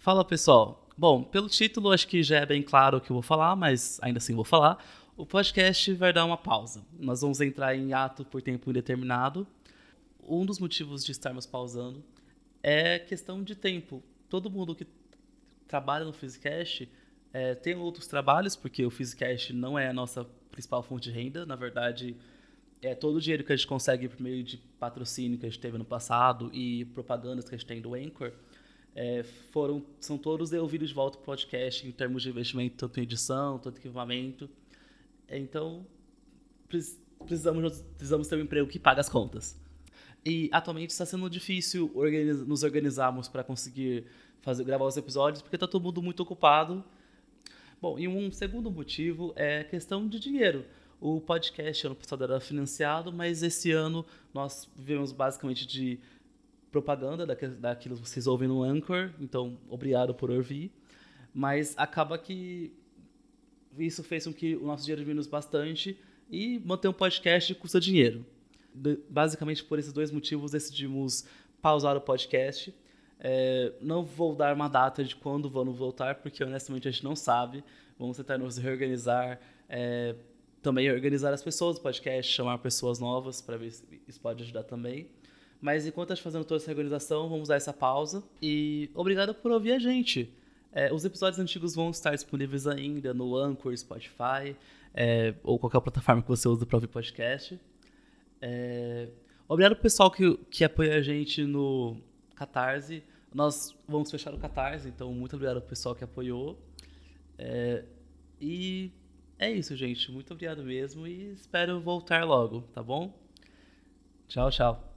Fala pessoal. Bom, pelo título acho que já é bem claro o que eu vou falar, mas ainda assim vou falar. O podcast vai dar uma pausa. Nós vamos entrar em ato por tempo indeterminado. Um dos motivos de estarmos pausando é questão de tempo. Todo mundo que trabalha no Physicast é, tem outros trabalhos, porque o Physicast não é a nossa principal fonte de renda. Na verdade, é todo o dinheiro que a gente consegue por meio de patrocínio que a gente teve no passado e propagandas que a gente tem do Anchor é, foram, são todos devolvidos de volta para o podcast em termos de investimento, tanto em edição, tanto em equipamento. Então, precisamos, precisamos ter um emprego que paga as contas. E atualmente está sendo difícil organiz, nos organizarmos para conseguir fazer, gravar os episódios, porque está todo mundo muito ocupado. Bom, e um segundo motivo é a questão de dinheiro. O podcast ano passado era financiado, mas esse ano nós vivemos basicamente de propaganda daquilo que vocês ouvem no Anchor, então obrigado por ouvir. Mas acaba que isso fez com que o nosso dinheiro diminuísse bastante e manter um podcast custa dinheiro. Basicamente por esses dois motivos decidimos pausar o podcast. É, não vou dar uma data de quando vamos voltar, porque honestamente a gente não sabe. Vamos tentar nos reorganizar, é, também organizar as pessoas do podcast, chamar pessoas novas para ver se isso pode ajudar também. Mas enquanto gente fazendo toda essa organização, vamos dar essa pausa. E obrigado por ouvir a gente. É, os episódios antigos vão estar disponíveis ainda no Anchor, Spotify, é, ou qualquer plataforma que você usa para ouvir podcast. É, obrigado pro pessoal que, que apoia a gente no Catarse. Nós vamos fechar o Catarse, então muito obrigado pro pessoal que apoiou. É, e é isso, gente. Muito obrigado mesmo e espero voltar logo, tá bom? Tchau, tchau.